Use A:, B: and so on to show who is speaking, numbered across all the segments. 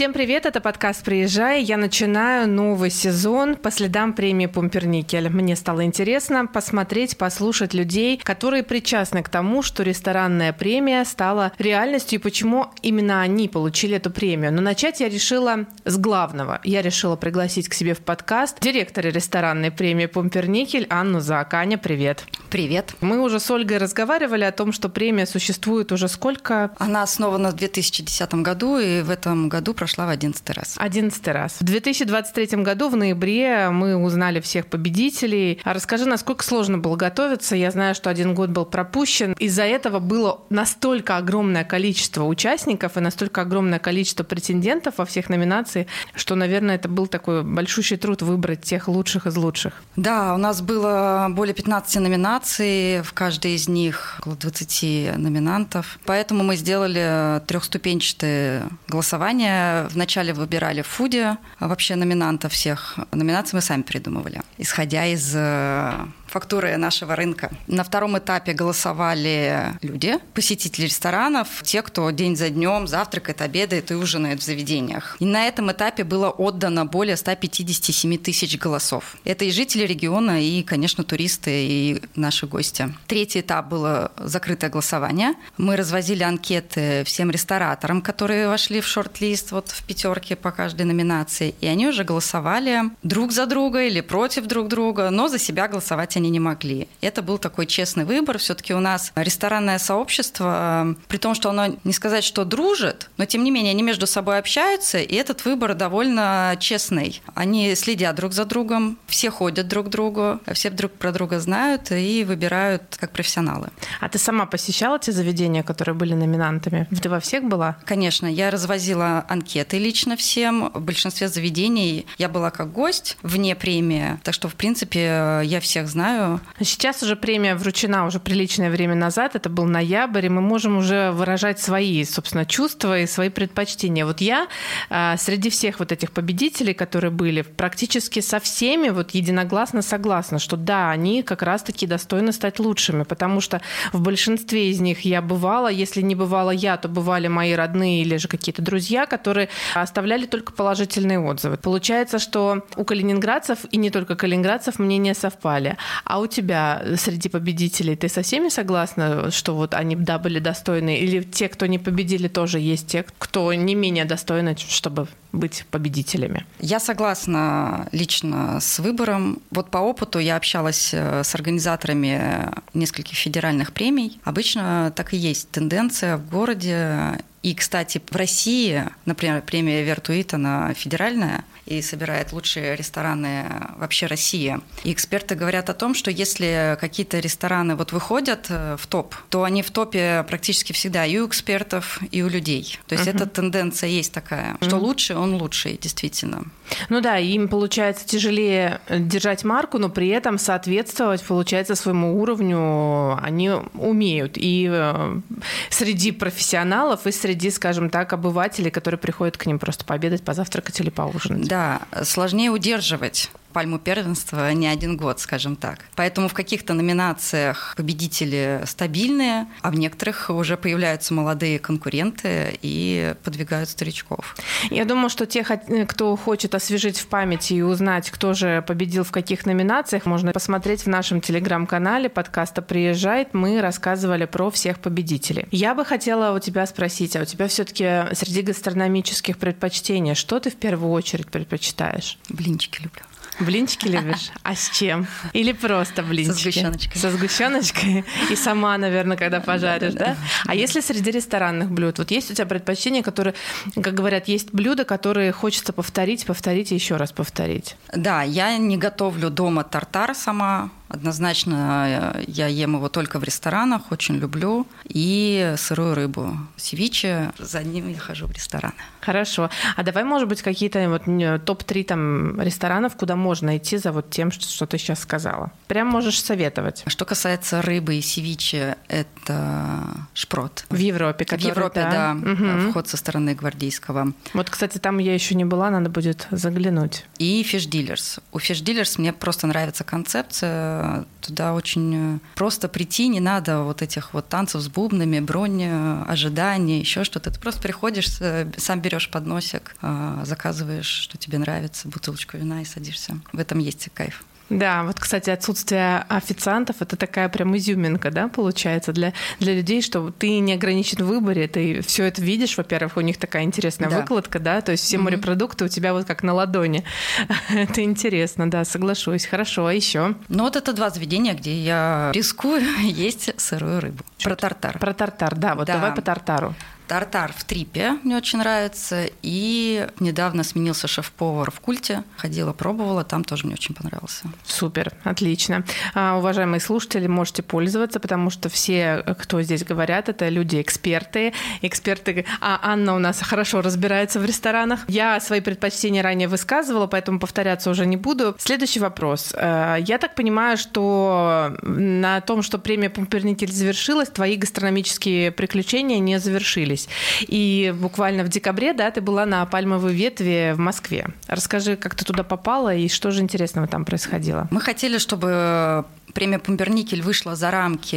A: Всем привет, это подкаст «Приезжай». Я начинаю новый сезон по следам премии «Пумперникель». Мне стало интересно посмотреть, послушать людей, которые причастны к тому, что ресторанная премия стала реальностью и почему именно они получили эту премию. Но начать я решила с главного. Я решила пригласить к себе в подкаст директора ресторанной премии «Пумперникель» Анну Зааканя. Привет.
B: Привет.
A: Мы уже с Ольгой разговаривали о том, что премия существует уже сколько?
B: Она основана в 2010 году, и в этом году прошла в одиннадцатый раз.
A: Одиннадцатый раз. В 2023 году в ноябре мы узнали всех победителей. А расскажи, насколько сложно было готовиться? Я знаю, что один год был пропущен. Из-за этого было настолько огромное количество участников и настолько огромное количество претендентов во всех номинациях, что, наверное, это был такой большущий труд выбрать тех лучших из лучших.
B: Да, у нас было более 15 номинаций, в каждой из них около 20 номинантов. Поэтому мы сделали трехступенчатое голосование вначале выбирали в Фуде а вообще номинантов всех. Номинации мы сами придумывали, исходя из э, фактуры нашего рынка. На втором этапе голосовали люди, посетители ресторанов, те, кто день за днем завтракает, обедает и ужинает в заведениях. И на этом этапе было отдано более 157 тысяч голосов. Это и жители региона, и, конечно, туристы, и наши гости. Третий этап было закрытое голосование. Мы развозили анкеты всем рестораторам, которые вошли в шорт-лист вот в пятерке по каждой номинации, и они уже голосовали друг за друга или против друг друга, но за себя голосовать они не могли. Это был такой честный выбор. Все-таки у нас ресторанное сообщество, при том, что оно не сказать, что дружит, но тем не менее они между собой общаются, и этот выбор довольно честный. Они следят друг за другом, все ходят друг к другу, все друг про друга знают и выбирают как профессионалы.
A: А ты сама посещала те заведения, которые были номинантами? Ты во всех была?
B: Конечно, я развозила анкеты лично всем. В большинстве заведений я была как гость вне премии, так что, в принципе, я всех знаю, знаю.
A: Сейчас уже премия вручена уже приличное время назад, это был ноябрь, и мы можем уже выражать свои, собственно, чувства и свои предпочтения. Вот я а, среди всех вот этих победителей, которые были, практически со всеми вот единогласно согласна, что да, они как раз-таки достойны стать лучшими, потому что в большинстве из них я бывала, если не бывала я, то бывали мои родные или же какие-то друзья, которые оставляли только положительные отзывы. Получается, что у калининградцев и не только калининградцев мнения совпали. А у тебя среди победителей ты со всеми согласна, что вот они, да, были достойны? Или те, кто не победили, тоже есть те, кто не менее достойны, чтобы быть победителями?
B: Я согласна лично с выбором. Вот по опыту я общалась э, с организаторами нескольких федеральных премий. Обычно так и есть тенденция в городе и, кстати, в России, например, премия Вертуита, она федеральная и собирает лучшие рестораны вообще России. И эксперты говорят о том, что если какие-то рестораны вот выходят э, в топ, то они в топе практически всегда и у экспертов, и у людей. То есть uh-huh. эта тенденция есть такая, что uh-huh. лучше, он лучший, действительно.
A: Ну да, им получается тяжелее держать марку, но при этом соответствовать, получается, своему уровню они умеют. И э, среди профессионалов, и среди, скажем так, обывателей, которые приходят к ним просто пообедать, позавтракать или поужинать.
B: Да, сложнее удерживать пальму первенства не один год, скажем так. Поэтому в каких-то номинациях победители стабильные, а в некоторых уже появляются молодые конкуренты и подвигают старичков.
A: Я думаю, что те, кто хочет освежить в памяти и узнать, кто же победил в каких номинациях, можно посмотреть в нашем телеграм-канале подкаста «Приезжает». Мы рассказывали про всех победителей. Я бы хотела у тебя спросить, а у тебя все-таки среди гастрономических предпочтений, что ты в первую очередь предпочитаешь?
B: Блинчики люблю.
A: Блинчики любишь? А с чем? Или просто блинчики?
B: Со сгущеночкой.
A: Со сгущеночкой? И сама, наверное, когда пожаришь, да? А если среди ресторанных блюд? Вот есть у тебя предпочтения, которые, как говорят, есть блюда, которые хочется повторить, повторить и еще раз повторить?
B: Да, я не готовлю дома тартар сама, Однозначно э, я ем его только в ресторанах, очень люблю. И сырую рыбу. Севиче, за ним я хожу в рестораны.
A: Хорошо. А давай, может быть, какие-то вот топ-3 там ресторанов, куда можно идти за вот тем, что, что ты сейчас сказала. Прям можешь советовать.
B: Что касается рыбы и севиче, это шпрот.
A: В Европе,
B: который, В Европе, да, да угу. вход со стороны гвардейского.
A: Вот, кстати, там я еще не была, надо будет заглянуть.
B: И Fish Dealers. У Fish Dealers мне просто нравится концепция. Туда очень просто прийти, не надо вот этих вот танцев с бубнами, бронь, ожидания, еще что-то. Ты просто приходишь, сам берешь подносик, заказываешь, что тебе нравится, бутылочку вина и садишься. В этом есть кайф.
A: Да, вот, кстати, отсутствие официантов – это такая прям изюминка, да, получается, для, для людей, что ты не ограничен в выборе, ты все это видишь, во-первых, у них такая интересная да. выкладка, да, то есть все mm-hmm. морепродукты у тебя вот как на ладони. это интересно, да, соглашусь. Хорошо, а еще?
B: Ну вот это два заведения, где я рискую есть сырую рыбу. Про тартар.
A: Про тартар, да, вот да. давай по тартару.
B: Тартар в Трипе мне очень нравится. И недавно сменился шеф-повар в Культе. Ходила, пробовала, там тоже мне очень понравился.
A: Супер, отлично. А, уважаемые слушатели, можете пользоваться, потому что все, кто здесь говорят, это люди-эксперты. Эксперты, а Анна у нас хорошо разбирается в ресторанах. Я свои предпочтения ранее высказывала, поэтому повторяться уже не буду. Следующий вопрос. А, я так понимаю, что на том, что премия Пумперникель завершилась, твои гастрономические приключения не завершились случились. И буквально в декабре, да, ты была на пальмовой ветви в Москве. Расскажи, как ты туда попала и что же интересного там происходило?
B: Мы хотели, чтобы премия Пумперникель вышла за рамки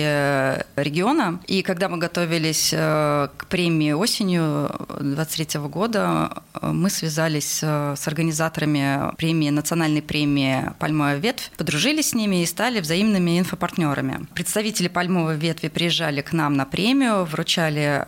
B: региона. И когда мы готовились э, к премии осенью 2023 года, э, мы связались э, с организаторами премии, национальной премии «Пальмовая ветвь», подружились с ними и стали взаимными инфопартнерами. Представители «Пальмовой ветви» приезжали к нам на премию, вручали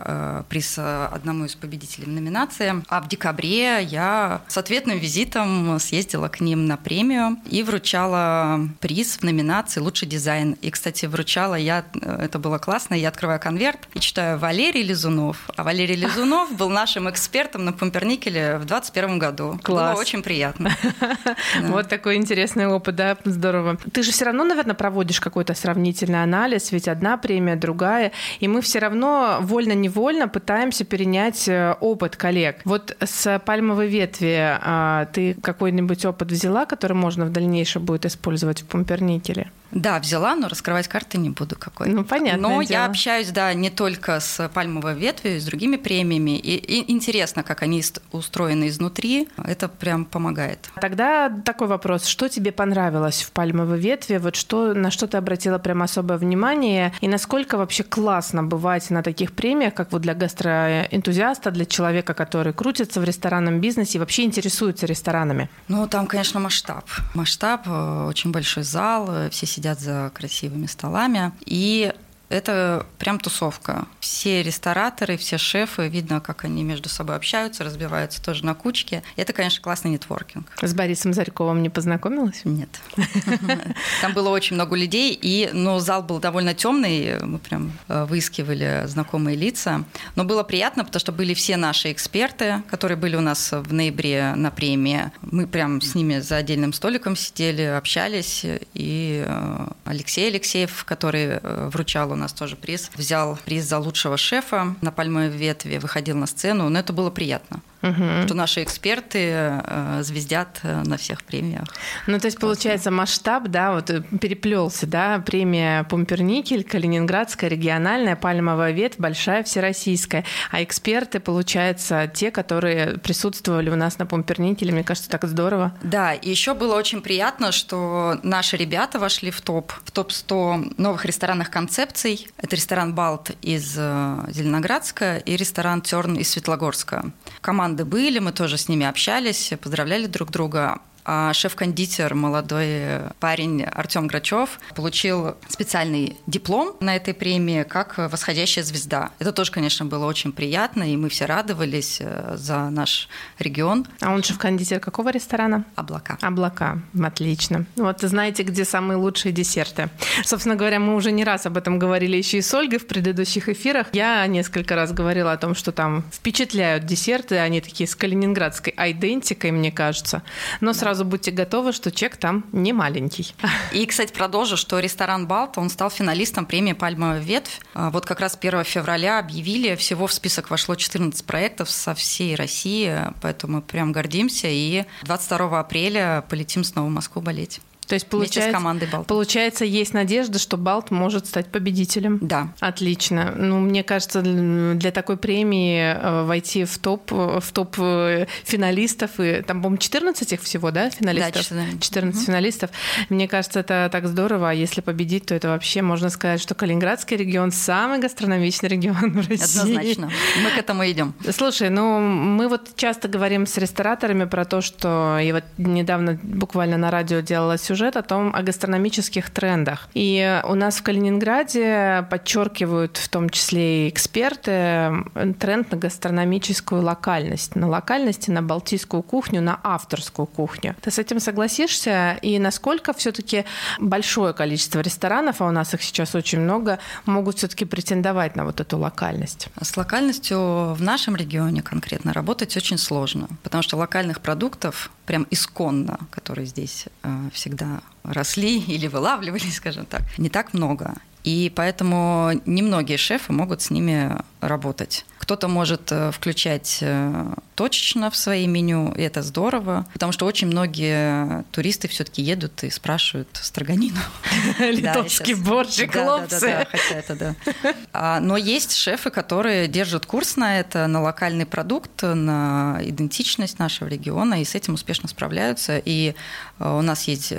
B: приз одному из победителей в номинации. А в декабре я с ответным визитом съездила к ним на премию и вручала приз в номинации «Лучший лучший дизайн. И, кстати, вручала я, это было классно, я открываю конверт и читаю Валерий Лизунов. А Валерий Лизунов был нашим экспертом на Пумперникеле в 2021 году. Класс. Было очень приятно.
A: Вот такой интересный опыт, да, здорово. Ты же все равно, наверное, проводишь какой-то сравнительный анализ, ведь одна премия, другая, и мы все равно вольно-невольно пытаемся перенять э, опыт коллег. Вот с пальмовой ветви а, ты какой-нибудь опыт взяла, который можно в дальнейшем будет использовать в Пумперникеле?
B: Да, взяла, но раскрывать карты не буду какой.
A: Ну, понятно.
B: Но дело. я общаюсь, да, не только с пальмовой ветвью, с другими премиями. И, и интересно, как они устроены изнутри. Это прям помогает.
A: Тогда такой вопрос. Что тебе понравилось в пальмовой ветви? Вот что, на что ты обратила прям особое внимание? И насколько вообще классно бывать на таких премиях, как вот для гастроэнтузиаста, для человека, который крутится в ресторанном бизнесе и вообще интересуется ресторанами?
B: Ну, там, конечно, масштаб. Масштаб, э, очень большой зал, э, все сидят за красивыми столами. И это прям тусовка. Все рестораторы, все шефы, видно, как они между собой общаются, разбиваются тоже на кучки. Это, конечно, классный нетворкинг.
A: С Борисом Зарьковым не познакомилась?
B: Нет. Там было очень много людей, и, ну, зал был довольно темный, мы прям э, выискивали знакомые лица. Но было приятно, потому что были все наши эксперты, которые были у нас в ноябре на премии. Мы прям с ними за отдельным столиком сидели, общались, и э, Алексей Алексеев, который э, вручал у нас тоже приз. Взял приз за лучшего шефа на пальмовой ветви, выходил на сцену, но это было приятно угу. что наши эксперты э, звездят э, на всех премиях.
A: Ну, то есть, получается, масштаб, да, вот э, переплелся, да, премия Пумперникель, Калининградская, региональная, пальмовая ветвь, большая всероссийская, а эксперты, получается, те, которые присутствовали у нас на Пумперникеле, мне кажется, так здорово.
B: Да, и еще было очень приятно, что наши ребята вошли в топ, в топ-100 новых ресторанных концепций. Это ресторан «Балт» из Зеленоградска и ресторан «Терн» из Светлогорска. Команда команды были, мы тоже с ними общались, поздравляли друг друга а шеф-кондитер, молодой парень Артем Грачев, получил специальный диплом на этой премии как восходящая звезда. Это тоже, конечно, было очень приятно, и мы все радовались э, за наш регион.
A: А он шеф-кондитер какого ресторана?
B: Облака.
A: Облака. Отлично. Вот знаете, где самые лучшие десерты. Собственно говоря, мы уже не раз об этом говорили еще и с Ольгой в предыдущих эфирах. Я несколько раз говорила о том, что там впечатляют десерты, они такие с калининградской айдентикой, мне кажется. Но сразу сразу будьте готовы, что чек там не маленький.
B: И, кстати, продолжу, что ресторан «Балт», он стал финалистом премии «Пальмовая ветвь». А, вот как раз 1 февраля объявили, всего в список вошло 14 проектов со всей России, поэтому мы прям гордимся. И 22 апреля полетим снова в Москву болеть.
A: То есть получается,
B: с командой Балт.
A: Получается, есть надежда, что Балт может стать победителем.
B: Да.
A: Отлично. Ну, мне кажется, для такой премии э, войти в топ, в топ э, финалистов, и там, по-моему, 14 их всего, да, финалистов?
B: Да, 14.
A: 14 угу. финалистов. Мне кажется, это так здорово. А если победить, то это вообще можно сказать, что Калининградский регион самый гастрономичный регион в России.
B: Однозначно. Мы к этому идем.
A: Слушай, ну мы вот часто говорим с рестораторами про то, что я вот недавно буквально на радио делала сюжет сюжет о том, о гастрономических трендах. И у нас в Калининграде подчеркивают в том числе и эксперты тренд на гастрономическую локальность. На локальности, на балтийскую кухню, на авторскую кухню. Ты с этим согласишься? И насколько все-таки большое количество ресторанов, а у нас их сейчас очень много, могут все-таки претендовать на вот эту локальность?
B: С локальностью в нашем регионе конкретно работать очень сложно, потому что локальных продуктов прям исконно, которые здесь э, всегда росли или вылавливались, скажем так, не так много. И поэтому немногие шефы могут с ними работать. Кто-то может э, включать э, точечно в свои меню, и это здорово, потому что очень многие туристы все-таки едут и спрашивают строганину.
A: Литовский борщ и
B: хлопцы. хотя это да. А, но есть шефы, которые держат курс на это, на локальный продукт, на идентичность нашего региона, и с этим успешно справляются. И э, у нас есть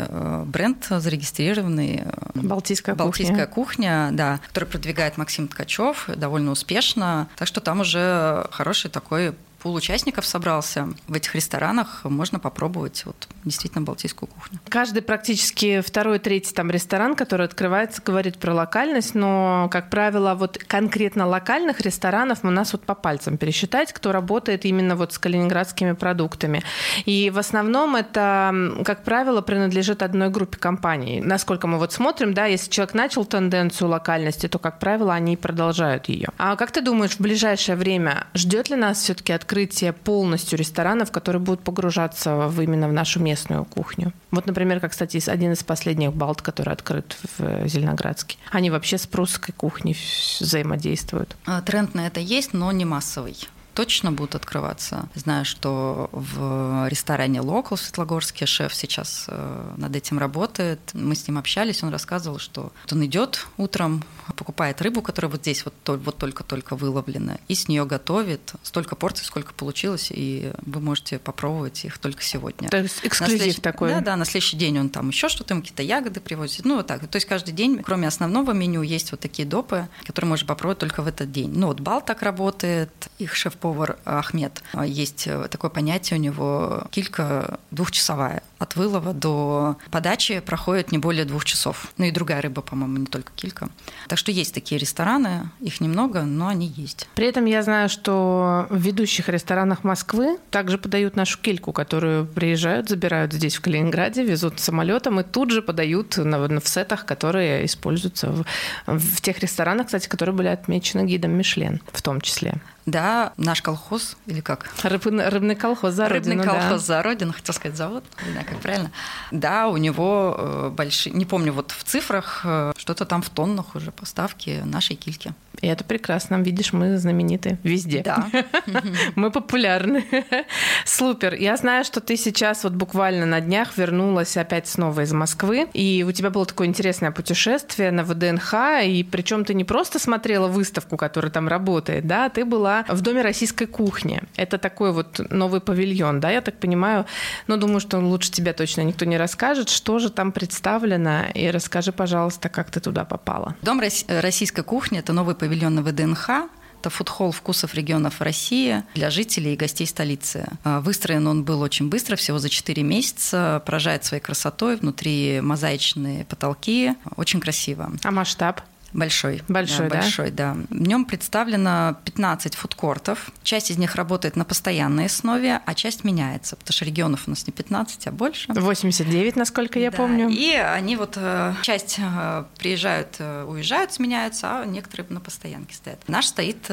B: бренд зарегистрированный.
A: Балтийская,
B: Балтийская кухня. кухня, да, который продвигает Максим Ткачев довольно успешно. Так что там уже хороший такой пул участников собрался в этих ресторанах, можно попробовать вот действительно балтийскую кухню.
A: Каждый практически второй, третий там ресторан, который открывается, говорит про локальность, но, как правило, вот конкретно локальных ресторанов у нас вот по пальцам пересчитать, кто работает именно вот с калининградскими продуктами. И в основном это, как правило, принадлежит одной группе компаний. Насколько мы вот смотрим, да, если человек начал тенденцию локальности, то, как правило, они продолжают ее. А как ты думаешь, в ближайшее время ждет ли нас все-таки открытие открытие полностью ресторанов, которые будут погружаться в, именно в нашу местную кухню. Вот, например, как, кстати, один из последних балт, который открыт в Зеленоградске. Они вообще с прусской кухней взаимодействуют.
B: А, тренд на это есть, но не массовый точно будут открываться. Знаю, что в ресторане Local в Светлогорске шеф сейчас э, над этим работает. Мы с ним общались, он рассказывал, что он идет утром, покупает рыбу, которая вот здесь вот, вот только-только выловлена, и с нее готовит столько порций, сколько получилось, и вы можете попробовать их только сегодня.
A: То есть эксклюзив
B: следующий,
A: такой.
B: Да, да, на следующий день он там еще что-то, какие-то ягоды привозит. Ну, вот так. То есть каждый день, кроме основного меню, есть вот такие допы, которые можно попробовать только в этот день. Ну, вот Бал так работает, их шеф повар Ахмед. Есть такое понятие у него килька двухчасовая. От вылова до подачи проходит не более двух часов. Ну и другая рыба, по-моему, не только килька. Так что есть такие рестораны, их немного, но они есть.
A: При этом я знаю, что в ведущих ресторанах Москвы также подают нашу кильку, которую приезжают, забирают здесь в Калининграде, везут самолетом и тут же подают на, в сетах, которые используются в, в тех ресторанах, кстати, которые были отмечены гидом Мишлен в том числе.
B: Да, наш колхоз, или как?
A: Рыбный, рыбный колхоз за
B: Рыбный колхоз да. за родину, хотел сказать завод, знаю, как правильно. Да, у него э, большие, не помню, вот в цифрах, э, что-то там в тоннах уже поставки нашей кильки.
A: И это прекрасно. Видишь, мы знамениты везде.
B: Да.
A: Мы популярны. Супер. Я знаю, что ты сейчас вот буквально на днях вернулась опять снова из Москвы, и у тебя было такое интересное путешествие на ВДНХ, и причем ты не просто смотрела выставку, которая там работает, да, ты была в Доме российской кухни. Это такой вот новый павильон, да, я так понимаю. Но думаю, что лучше тебя точно никто не расскажет, что же там представлено, и расскажи, пожалуйста, как ты туда попала.
B: Дом российской кухни – это новый павильон павильона ВДНХ. Это фудхолл вкусов регионов России для жителей и гостей столицы. А, выстроен он был очень быстро, всего за 4 месяца. Поражает своей красотой. Внутри мозаичные потолки. Очень красиво.
A: А масштаб?
B: Большой.
A: Большой,
B: да? Большой, да. В нем представлено 15 фудкортов. Часть из них работает на постоянной основе, а часть меняется, потому что регионов у нас не 15, а больше.
A: 89, насколько я
B: да.
A: помню.
B: И они вот, э, часть э, приезжают, э, уезжают, сменяются, а некоторые на постоянке стоят. Наш стоит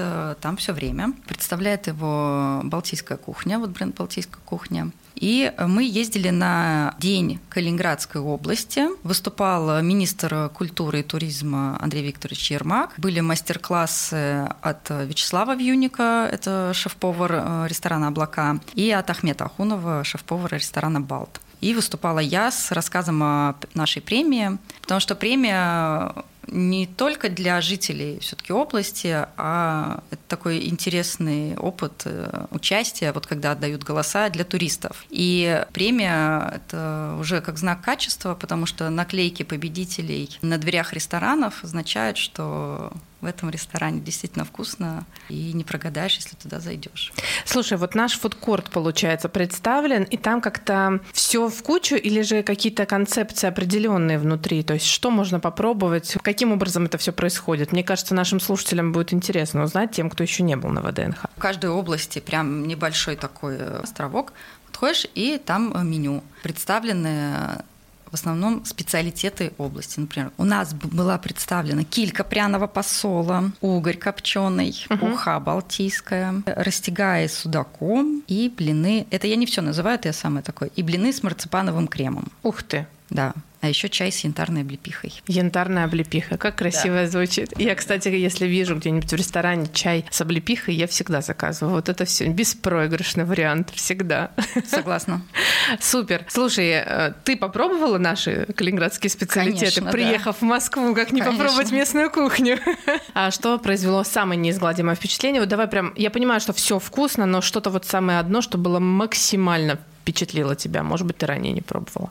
B: там все время. Представляет его Балтийская кухня, вот бренд Балтийская кухня. И мы ездили на День Калининградской области. Выступал министр культуры и туризма Андрей Викторович Ермак. Были мастер-классы от Вячеслава Вьюника, это шеф-повар э, ресторана «Облака», и от Ахмета Ахунова, шеф-повара ресторана «Балт». И выступала я с рассказом о нашей премии, потому что премия не только для жителей все-таки области, а это такой интересный опыт э, участия, вот когда отдают голоса для туристов. И премия – это уже как знак качества, потому что наклейки победителей на дверях ресторанов означают, что в этом ресторане действительно вкусно, и не прогадаешь, если туда зайдешь.
A: Слушай, вот наш фудкорт, получается, представлен, и там как-то все в кучу, или же какие-то концепции определенные внутри? То есть что можно попробовать? Каким образом это все происходит? Мне кажется, нашим слушателям будет интересно узнать, тем, кто еще не был на ВДНХ.
B: В каждой области прям небольшой такой островок, подходишь, и там меню. Представлены в основном специалитеты области. Например, у нас была представлена килька пряного посола, угорь копченый, угу. уха балтийская, растягая с судаком и блины. Это я не все называю, это я самое такое. И блины с марципановым кремом.
A: Ух ты!
B: Да. А еще чай с янтарной облепихой.
A: Янтарная облепиха, как красиво да. звучит. Я, кстати, если вижу где-нибудь в ресторане чай с облепихой, я всегда заказываю. Вот это все беспроигрышный вариант всегда.
B: Согласна.
A: Супер. Слушай, э, ты попробовала наши калининградские специалитеты, Конечно, приехав да. в Москву, как не Конечно. попробовать местную кухню? А что произвело самое неизгладимое впечатление? Вот давай прям, я понимаю, что все вкусно, но что-то вот самое одно, что было максимально впечатлило тебя? Может быть, ты ранее не пробовала?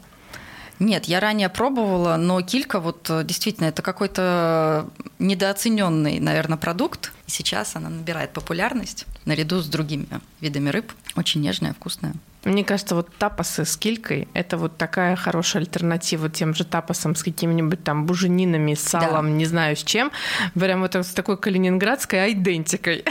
B: Нет, я ранее пробовала, но килька вот э, действительно это какой-то недооцененный, наверное, продукт. Сейчас она набирает популярность наряду с другими видами рыб. Очень нежная, вкусная.
A: Мне кажется, вот тапасы с килькой – это вот такая хорошая альтернатива тем же тапасам с какими-нибудь там буженинами, салом, да. не знаю с чем. Прям вот с такой калининградской айдентикой.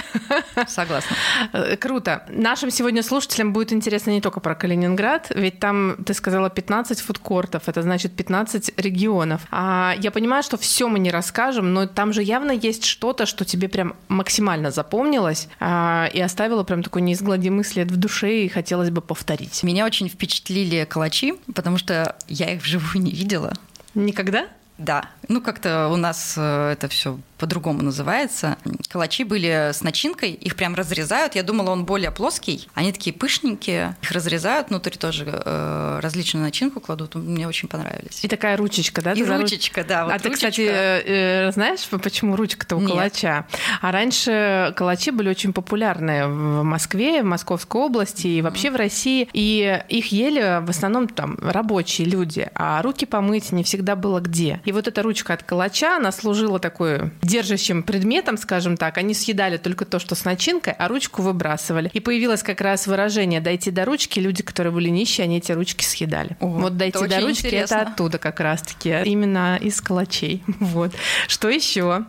B: Согласна.
A: Э, круто. Нашим сегодня слушателям будет интересно не только про Калининград, ведь там, ты сказала, 15 фудкортов, это значит 15 регионов. А я понимаю, что все мы не расскажем, но там же явно есть что-то, что тебе прям максимально запомнилось а, и оставило прям такой неизгладимый след в душе, и хотелось бы повторить.
B: Меня очень впечатлили калачи, потому что я их вживую не видела.
A: Никогда?
B: Да. Ну, как-то у нас э, это все по-другому называется. Калачи были с начинкой, их прям разрезают. Я думала, он более плоский. Они такие пышненькие. Их разрезают, внутри тоже э, различную начинку кладут. Мне очень понравились.
A: И такая ручечка, да?
B: И ручечка, руч... да.
A: Вот а ручечка. ты, кстати, э, знаешь, почему ручка-то у Нет. калача? А раньше калачи были очень популярны в Москве, в Московской области и вообще в России. И их ели в основном там рабочие люди, а руки помыть не всегда было где. И вот эта ручка от калача, она служила такой держащим предметом, скажем так, они съедали только то, что с начинкой, а ручку выбрасывали. И появилось как раз выражение «дойти до ручки», люди, которые были нищие, они эти ручки съедали. О, вот «дойти до ручки» это оттуда как раз-таки, именно из калачей. Вот. Что еще?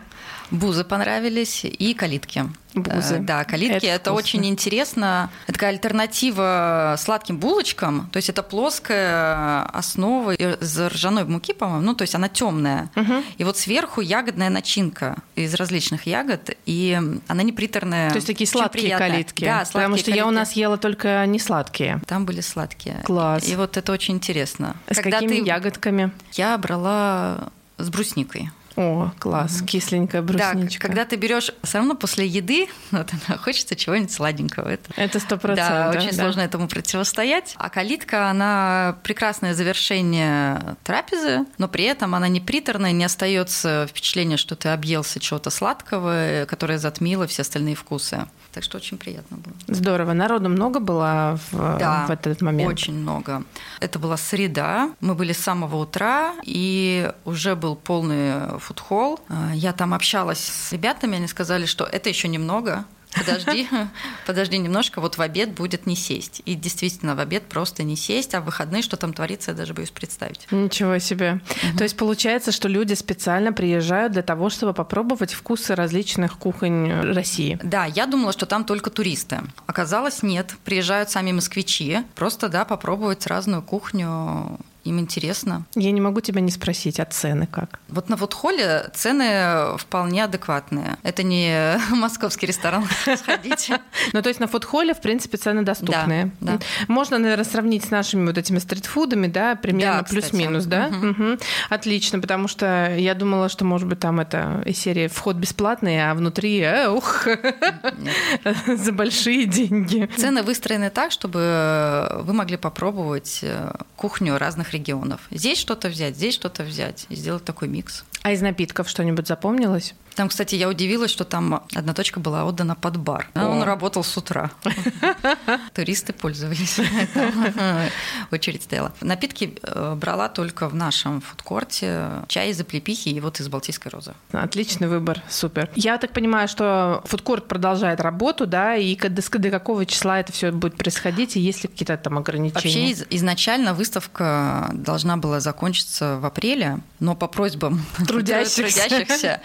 B: Бузы понравились и калитки.
A: Бузы. Э,
B: да, калитки. Это, это очень интересно. Это такая альтернатива сладким булочкам. То есть это плоская основа из ржаной муки, по-моему. Ну, то есть она темная. Угу. И вот сверху ягодная начинка из различных ягод, и она не приторная.
A: То есть такие сладкие калитки. Да, сладкие Потому что калитки. я у нас ела только не сладкие.
B: Там были сладкие.
A: Класс.
B: И вот это очень интересно.
A: С Когда какими ты... ягодками?
B: Я брала с брусникой.
A: О, класс, угу. кисленькая брусничка.
B: Да, когда ты берешь, все равно после еды вот, хочется чего-нибудь сладенького.
A: Это сто процентов.
B: Да, да, очень да. сложно этому противостоять. А калитка, она прекрасное завершение трапезы, но при этом она не приторная, не остается впечатление, что ты объелся чего-то сладкого, которое затмило все остальные вкусы. Так что очень приятно было.
A: Здорово. Народу много было в, да, в этот момент?
B: очень много. Это была среда. Мы были с самого утра, и уже был полный фудхолл. Я там общалась с ребятами, они сказали, что это еще немного, подожди, подожди немножко, вот в обед будет не сесть. И действительно, в обед просто не сесть, а в выходные, что там творится, я даже боюсь представить.
A: Ничего себе. Угу. То есть получается, что люди специально приезжают для того, чтобы попробовать вкусы различных кухонь России.
B: Да, я думала, что там только туристы. Оказалось, нет. Приезжают сами москвичи, просто, да, попробовать разную кухню им интересно.
A: Я не могу тебя не спросить, а цены как?
B: Вот на фудхолле цены вполне адекватные. Это не московский ресторан, сходите.
A: Ну, то есть на фудхолле, в принципе, цены доступные.
B: Да, да.
A: Можно, наверное, сравнить с нашими вот этими стритфудами, да, примерно
B: Да,
A: плюс-минус, да? Отлично, потому что я думала, что, может быть, там это из серии вход бесплатный, а внутри, э, ух, за большие деньги.
B: Цены выстроены так, чтобы вы могли попробовать э, кухню разных регионов. Здесь что-то взять, здесь что-то взять и сделать такой микс.
A: А из напитков что-нибудь запомнилось?
B: Там, кстати, я удивилась, что там одна точка была отдана под бар.
A: О.
B: Он работал с утра. Туристы пользовались. Очередь стояла. Напитки э, брала только в нашем фудкорте. Чай из облепихи и вот из Балтийской розы.
A: Отличный выбор, супер. Я так понимаю, что фудкорт продолжает работу, да, и до, какого числа это все будет происходить, и есть ли какие-то там ограничения?
B: Вообще из- изначально выставка должна была закончиться в апреле, но по просьбам
A: Трудящихся.
B: трудящихся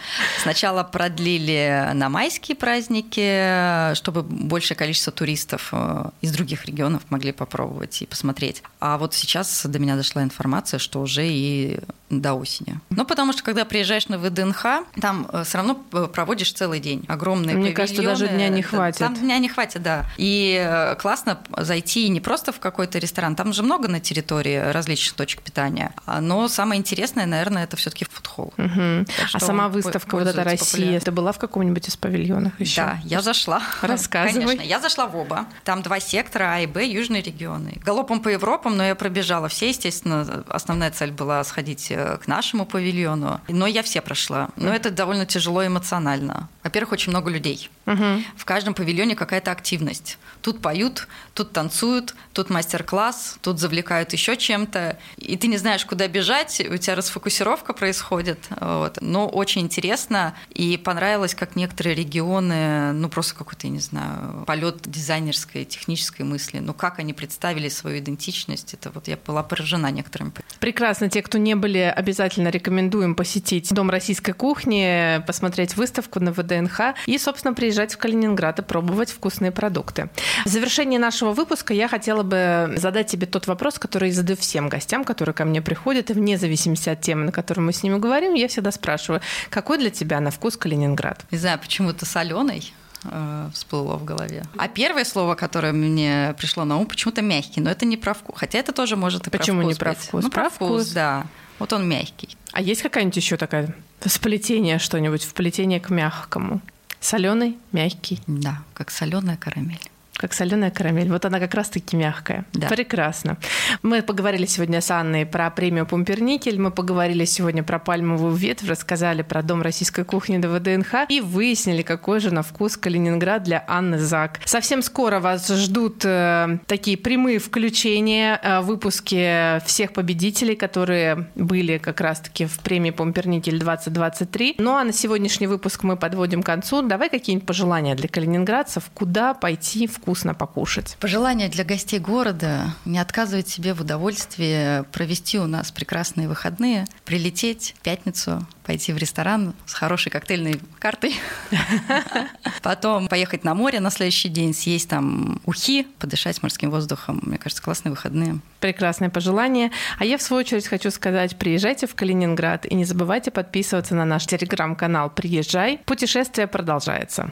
B: сначала продлили на майские праздники, чтобы большее количество туристов э, из других регионов могли попробовать и посмотреть. А вот сейчас до меня дошла информация, что уже и до осени. Ну, потому что когда приезжаешь на ВДНХ, там все равно э, проводишь целый день. Огромные
A: Мне кажется, даже дня не хватит.
B: Там дня не хватит, да. И э, классно зайти не просто в какой-то ресторан, там же много на территории различных точек питания. А, Но самое интересное, наверное, это все-таки фудхолл. Что
A: А сама выставка вот эта Россия, ты была в каком-нибудь из павильонов еще?
B: Да, я зашла.
A: Рассказывай.
B: Конечно, я зашла в оба. Там два сектора, А и Б, южные регионы. Галопом по Европам, но я пробежала все, естественно. Основная цель была сходить э, к нашему павильону. Но я все прошла. Но это довольно тяжело эмоционально. Во-первых, очень много людей.
A: Мгм.
B: В каждом павильоне какая-то активность. Тут поют, тут танцуют, тут мастер-класс, тут завлекают еще чем-то. И ты не знаешь, куда бежать, у тебя расфокусировка происходит. Вот. Но очень интересно. И понравилось, как некоторые регионы, ну просто какой-то, я не знаю, полет дизайнерской, технической мысли. Ну как они представили свою идентичность, это вот я была поражена некоторыми.
A: Прекрасно. Те, кто не были, обязательно рекомендуем посетить Дом российской кухни, посмотреть выставку на ВДНХ и, собственно, приезжать в Калининград и пробовать вкусные продукты. В завершении нашего выпуска я хотела бы задать тебе тот вопрос, который я задаю всем гостям, которые ко мне приходят, и вне зависимости от темы, на которую мы с ними говорим, я всегда спрашиваю, какой для тебя на вкус Калининград?
B: Не знаю, почему-то соленый всплыло в голове. А первое слово, которое мне пришло на ум, почему-то мягкий, но это не про вкус. Хотя это тоже может и
A: Почему
B: про
A: не
B: вкус
A: про
B: быть.
A: вкус?
B: Ну,
A: Про
B: про
A: вкус.
B: вкус, да. Вот он мягкий.
A: А есть какая-нибудь еще такая сплетение что-нибудь, вплетение к мягкому? Соленый, мягкий.
B: Да, как соленая карамель.
A: Как соленая карамель. Вот она как раз-таки мягкая.
B: Да.
A: Прекрасно. Мы поговорили сегодня с Анной про премию Пумперникель, мы поговорили сегодня про пальмовую ветвь, рассказали про Дом российской кухни до ВДНХ и выяснили, какой же на вкус Калининград для Анны Зак. Совсем скоро вас ждут э, такие прямые включения, э, выпуски всех победителей, которые были как раз-таки в премии Пумперникель 2023. Ну а на сегодняшний выпуск мы подводим к концу. Давай какие-нибудь пожелания для калининградцев, куда пойти вкусно покушать.
B: Пожелание для гостей города – не отказывать себе в удовольствии провести у нас прекрасные выходные, прилететь в пятницу, пойти в ресторан с хорошей коктейльной картой, потом поехать на море на следующий день, съесть там ухи, подышать морским воздухом. Мне кажется, классные выходные.
A: Прекрасное пожелание. А я, в свою очередь, хочу сказать, приезжайте в Калининград и не забывайте подписываться на наш телеграм-канал «Приезжай». Путешествие продолжается.